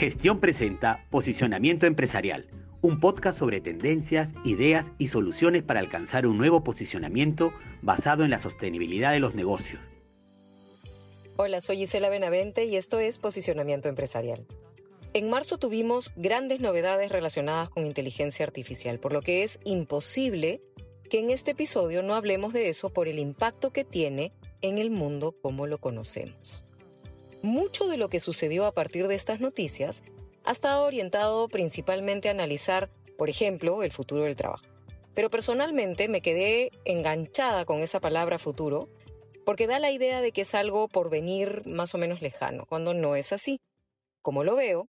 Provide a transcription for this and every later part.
Gestión presenta Posicionamiento Empresarial, un podcast sobre tendencias, ideas y soluciones para alcanzar un nuevo posicionamiento basado en la sostenibilidad de los negocios. Hola, soy Gisela Benavente y esto es Posicionamiento Empresarial. En marzo tuvimos grandes novedades relacionadas con inteligencia artificial, por lo que es imposible que en este episodio no hablemos de eso por el impacto que tiene en el mundo como lo conocemos. Mucho de lo que sucedió a partir de estas noticias ha estado orientado principalmente a analizar, por ejemplo, el futuro del trabajo. Pero personalmente me quedé enganchada con esa palabra futuro porque da la idea de que es algo por venir más o menos lejano, cuando no es así. Como lo veo,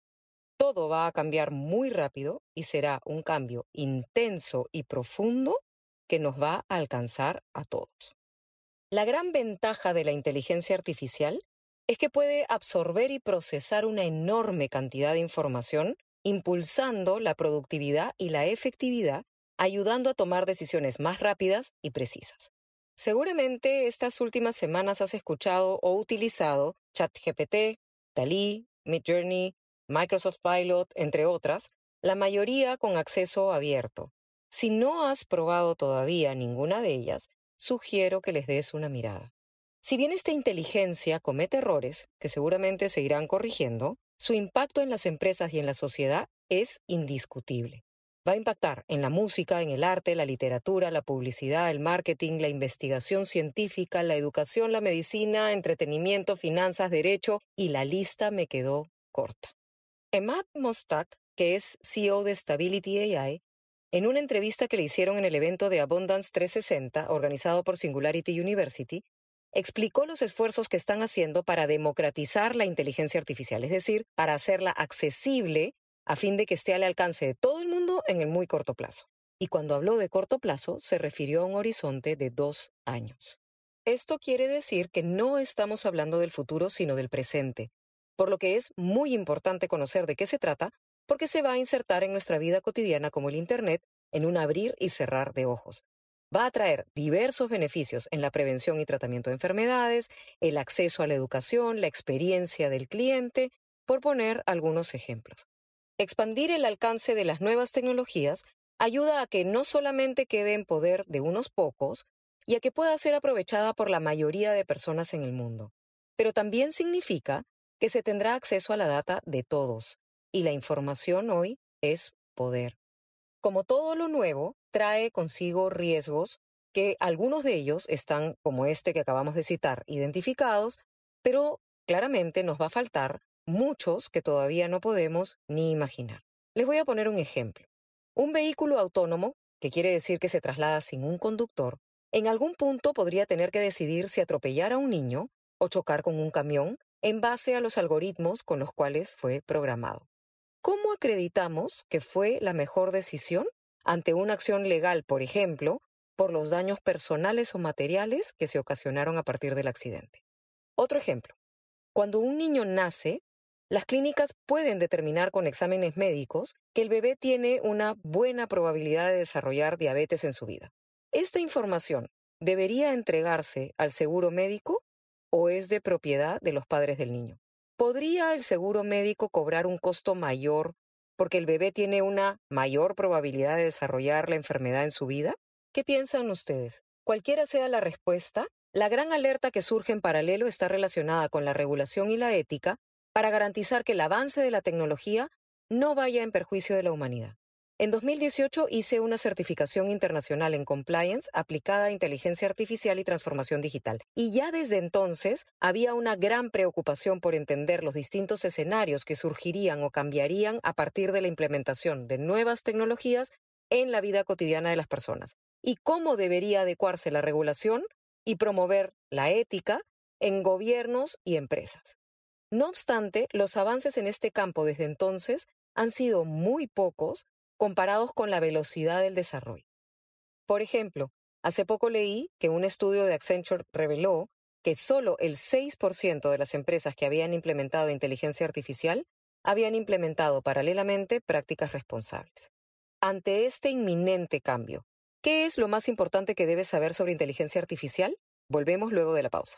todo va a cambiar muy rápido y será un cambio intenso y profundo que nos va a alcanzar a todos. La gran ventaja de la inteligencia artificial es que puede absorber y procesar una enorme cantidad de información, impulsando la productividad y la efectividad, ayudando a tomar decisiones más rápidas y precisas. Seguramente estas últimas semanas has escuchado o utilizado ChatGPT, DALI, Midjourney, Microsoft Pilot, entre otras, la mayoría con acceso abierto. Si no has probado todavía ninguna de ellas, sugiero que les des una mirada. Si bien esta inteligencia comete errores, que seguramente se irán corrigiendo, su impacto en las empresas y en la sociedad es indiscutible. Va a impactar en la música, en el arte, la literatura, la publicidad, el marketing, la investigación científica, la educación, la medicina, entretenimiento, finanzas, derecho, y la lista me quedó corta. Emad Mostak, que es CEO de Stability AI, en una entrevista que le hicieron en el evento de Abundance 360, organizado por Singularity University, explicó los esfuerzos que están haciendo para democratizar la inteligencia artificial, es decir, para hacerla accesible a fin de que esté al alcance de todo el mundo en el muy corto plazo. Y cuando habló de corto plazo, se refirió a un horizonte de dos años. Esto quiere decir que no estamos hablando del futuro, sino del presente, por lo que es muy importante conocer de qué se trata, porque se va a insertar en nuestra vida cotidiana como el Internet en un abrir y cerrar de ojos va a traer diversos beneficios en la prevención y tratamiento de enfermedades, el acceso a la educación, la experiencia del cliente, por poner algunos ejemplos. Expandir el alcance de las nuevas tecnologías ayuda a que no solamente quede en poder de unos pocos y a que pueda ser aprovechada por la mayoría de personas en el mundo, pero también significa que se tendrá acceso a la data de todos, y la información hoy es poder. Como todo lo nuevo, trae consigo riesgos que algunos de ellos están, como este que acabamos de citar, identificados, pero claramente nos va a faltar muchos que todavía no podemos ni imaginar. Les voy a poner un ejemplo. Un vehículo autónomo, que quiere decir que se traslada sin un conductor, en algún punto podría tener que decidir si atropellar a un niño o chocar con un camión en base a los algoritmos con los cuales fue programado. ¿Cómo acreditamos que fue la mejor decisión ante una acción legal, por ejemplo, por los daños personales o materiales que se ocasionaron a partir del accidente? Otro ejemplo. Cuando un niño nace, las clínicas pueden determinar con exámenes médicos que el bebé tiene una buena probabilidad de desarrollar diabetes en su vida. ¿Esta información debería entregarse al seguro médico o es de propiedad de los padres del niño? ¿Podría el seguro médico cobrar un costo mayor porque el bebé tiene una mayor probabilidad de desarrollar la enfermedad en su vida? ¿Qué piensan ustedes? Cualquiera sea la respuesta, la gran alerta que surge en paralelo está relacionada con la regulación y la ética para garantizar que el avance de la tecnología no vaya en perjuicio de la humanidad. En 2018 hice una certificación internacional en compliance aplicada a inteligencia artificial y transformación digital. Y ya desde entonces había una gran preocupación por entender los distintos escenarios que surgirían o cambiarían a partir de la implementación de nuevas tecnologías en la vida cotidiana de las personas y cómo debería adecuarse la regulación y promover la ética en gobiernos y empresas. No obstante, los avances en este campo desde entonces han sido muy pocos comparados con la velocidad del desarrollo. Por ejemplo, hace poco leí que un estudio de Accenture reveló que solo el 6% de las empresas que habían implementado inteligencia artificial habían implementado paralelamente prácticas responsables. Ante este inminente cambio, ¿qué es lo más importante que debes saber sobre inteligencia artificial? Volvemos luego de la pausa.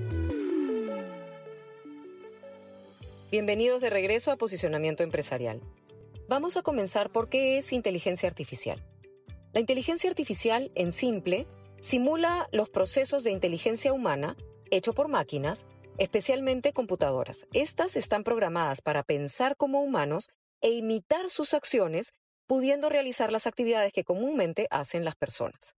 Bienvenidos de regreso a Posicionamiento Empresarial. Vamos a comenzar por qué es inteligencia artificial. La inteligencia artificial, en simple, simula los procesos de inteligencia humana hecho por máquinas, especialmente computadoras. Estas están programadas para pensar como humanos e imitar sus acciones, pudiendo realizar las actividades que comúnmente hacen las personas.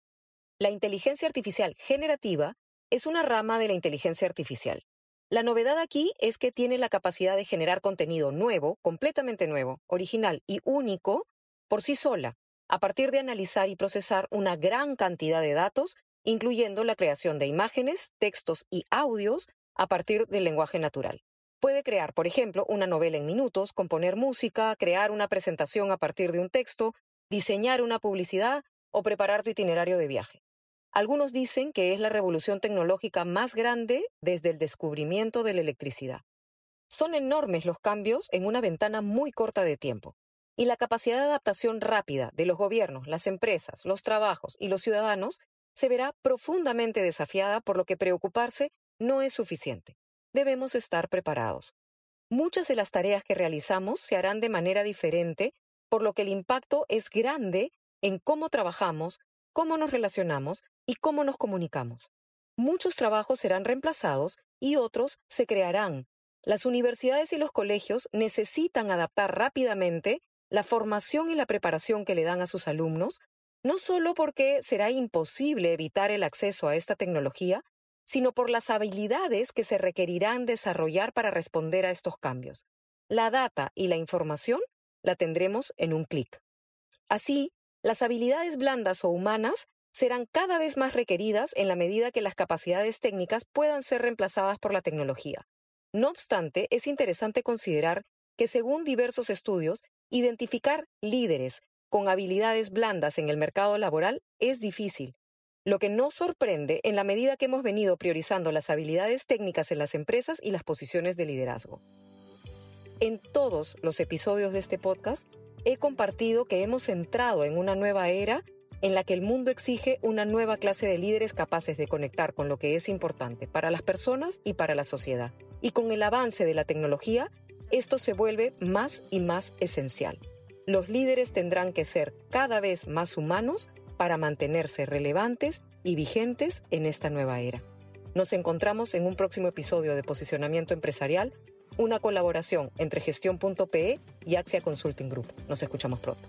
La inteligencia artificial generativa es una rama de la inteligencia artificial. La novedad aquí es que tiene la capacidad de generar contenido nuevo, completamente nuevo, original y único por sí sola, a partir de analizar y procesar una gran cantidad de datos, incluyendo la creación de imágenes, textos y audios a partir del lenguaje natural. Puede crear, por ejemplo, una novela en minutos, componer música, crear una presentación a partir de un texto, diseñar una publicidad o preparar tu itinerario de viaje. Algunos dicen que es la revolución tecnológica más grande desde el descubrimiento de la electricidad. Son enormes los cambios en una ventana muy corta de tiempo, y la capacidad de adaptación rápida de los gobiernos, las empresas, los trabajos y los ciudadanos se verá profundamente desafiada por lo que preocuparse no es suficiente. Debemos estar preparados. Muchas de las tareas que realizamos se harán de manera diferente, por lo que el impacto es grande en cómo trabajamos, cómo nos relacionamos y cómo nos comunicamos. Muchos trabajos serán reemplazados y otros se crearán. Las universidades y los colegios necesitan adaptar rápidamente la formación y la preparación que le dan a sus alumnos, no solo porque será imposible evitar el acceso a esta tecnología, sino por las habilidades que se requerirán desarrollar para responder a estos cambios. La data y la información la tendremos en un clic. Así, las habilidades blandas o humanas serán cada vez más requeridas en la medida que las capacidades técnicas puedan ser reemplazadas por la tecnología. No obstante, es interesante considerar que según diversos estudios, identificar líderes con habilidades blandas en el mercado laboral es difícil, lo que nos sorprende en la medida que hemos venido priorizando las habilidades técnicas en las empresas y las posiciones de liderazgo. En todos los episodios de este podcast he compartido que hemos entrado en una nueva era en la que el mundo exige una nueva clase de líderes capaces de conectar con lo que es importante para las personas y para la sociedad. Y con el avance de la tecnología, esto se vuelve más y más esencial. Los líderes tendrán que ser cada vez más humanos para mantenerse relevantes y vigentes en esta nueva era. Nos encontramos en un próximo episodio de Posicionamiento Empresarial, una colaboración entre gestión.pe y Axia Consulting Group. Nos escuchamos pronto.